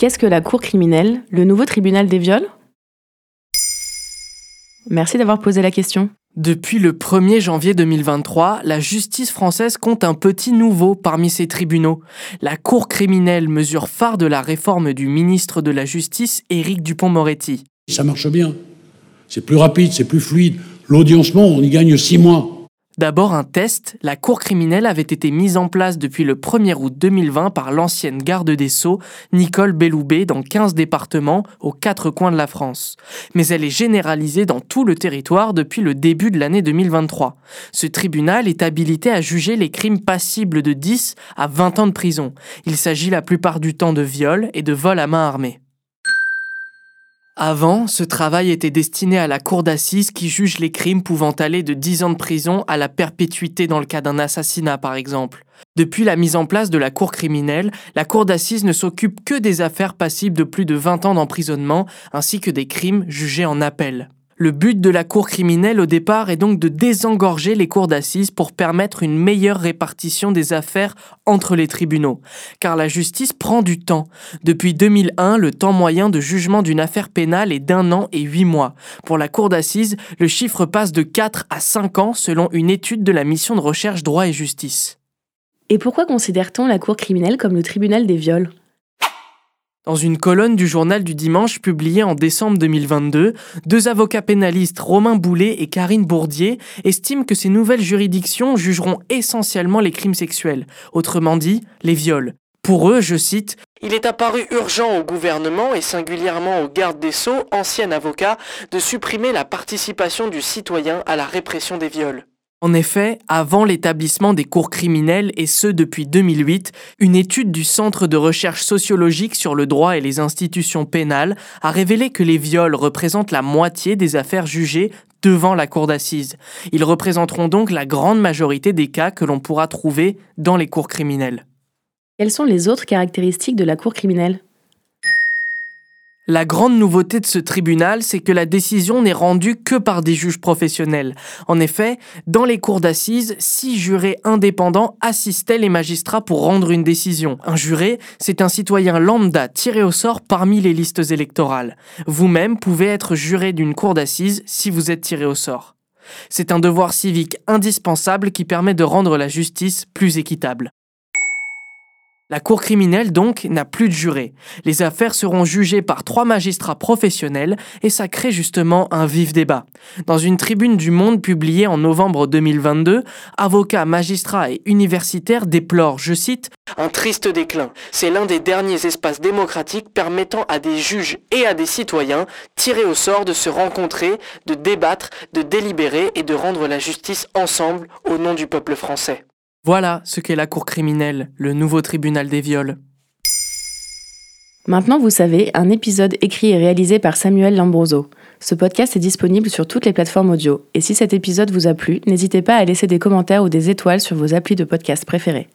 Qu'est-ce que la Cour criminelle, le nouveau tribunal des viols? Merci d'avoir posé la question. Depuis le 1er janvier 2023, la justice française compte un petit nouveau parmi ses tribunaux. La Cour criminelle, mesure phare de la réforme du ministre de la Justice, Éric Dupont-Moretti. Ça marche bien. C'est plus rapide, c'est plus fluide. L'audiencement, on y gagne six mois. D'abord un test, la cour criminelle avait été mise en place depuis le 1er août 2020 par l'ancienne garde des Sceaux, Nicole Belloubet, dans 15 départements aux quatre coins de la France. Mais elle est généralisée dans tout le territoire depuis le début de l'année 2023. Ce tribunal est habilité à juger les crimes passibles de 10 à 20 ans de prison. Il s'agit la plupart du temps de viol et de vol à main armée. Avant, ce travail était destiné à la cour d'assises qui juge les crimes pouvant aller de 10 ans de prison à la perpétuité dans le cas d'un assassinat par exemple. Depuis la mise en place de la cour criminelle, la cour d'assises ne s'occupe que des affaires passibles de plus de 20 ans d'emprisonnement ainsi que des crimes jugés en appel. Le but de la cour criminelle au départ est donc de désengorger les cours d'assises pour permettre une meilleure répartition des affaires entre les tribunaux. Car la justice prend du temps. Depuis 2001, le temps moyen de jugement d'une affaire pénale est d'un an et huit mois. Pour la cour d'assises, le chiffre passe de 4 à 5 ans selon une étude de la mission de recherche droit et justice. Et pourquoi considère-t-on la cour criminelle comme le tribunal des viols? Dans une colonne du journal du dimanche publiée en décembre 2022, deux avocats pénalistes, Romain Boulet et Karine Bourdier, estiment que ces nouvelles juridictions jugeront essentiellement les crimes sexuels, autrement dit, les viols. Pour eux, je cite, il est apparu urgent au gouvernement et singulièrement au garde des Sceaux, ancien avocat, de supprimer la participation du citoyen à la répression des viols. En effet, avant l'établissement des cours criminels, et ce depuis 2008, une étude du Centre de recherche sociologique sur le droit et les institutions pénales a révélé que les viols représentent la moitié des affaires jugées devant la cour d'assises. Ils représenteront donc la grande majorité des cas que l'on pourra trouver dans les cours criminels. Quelles sont les autres caractéristiques de la cour criminelle? La grande nouveauté de ce tribunal, c'est que la décision n'est rendue que par des juges professionnels. En effet, dans les cours d'assises, six jurés indépendants assistaient les magistrats pour rendre une décision. Un juré, c'est un citoyen lambda tiré au sort parmi les listes électorales. Vous-même pouvez être juré d'une cour d'assises si vous êtes tiré au sort. C'est un devoir civique indispensable qui permet de rendre la justice plus équitable. La cour criminelle, donc, n'a plus de jurés. Les affaires seront jugées par trois magistrats professionnels et ça crée justement un vif débat. Dans une tribune du Monde publiée en novembre 2022, avocats, magistrats et universitaires déplorent, je cite, un triste déclin. C'est l'un des derniers espaces démocratiques permettant à des juges et à des citoyens tirés au sort de se rencontrer, de débattre, de délibérer et de rendre la justice ensemble au nom du peuple français. Voilà ce qu'est la Cour criminelle, le nouveau tribunal des viols. Maintenant, vous savez, un épisode écrit et réalisé par Samuel Lambroso. Ce podcast est disponible sur toutes les plateformes audio. Et si cet épisode vous a plu, n'hésitez pas à laisser des commentaires ou des étoiles sur vos applis de podcast préférés.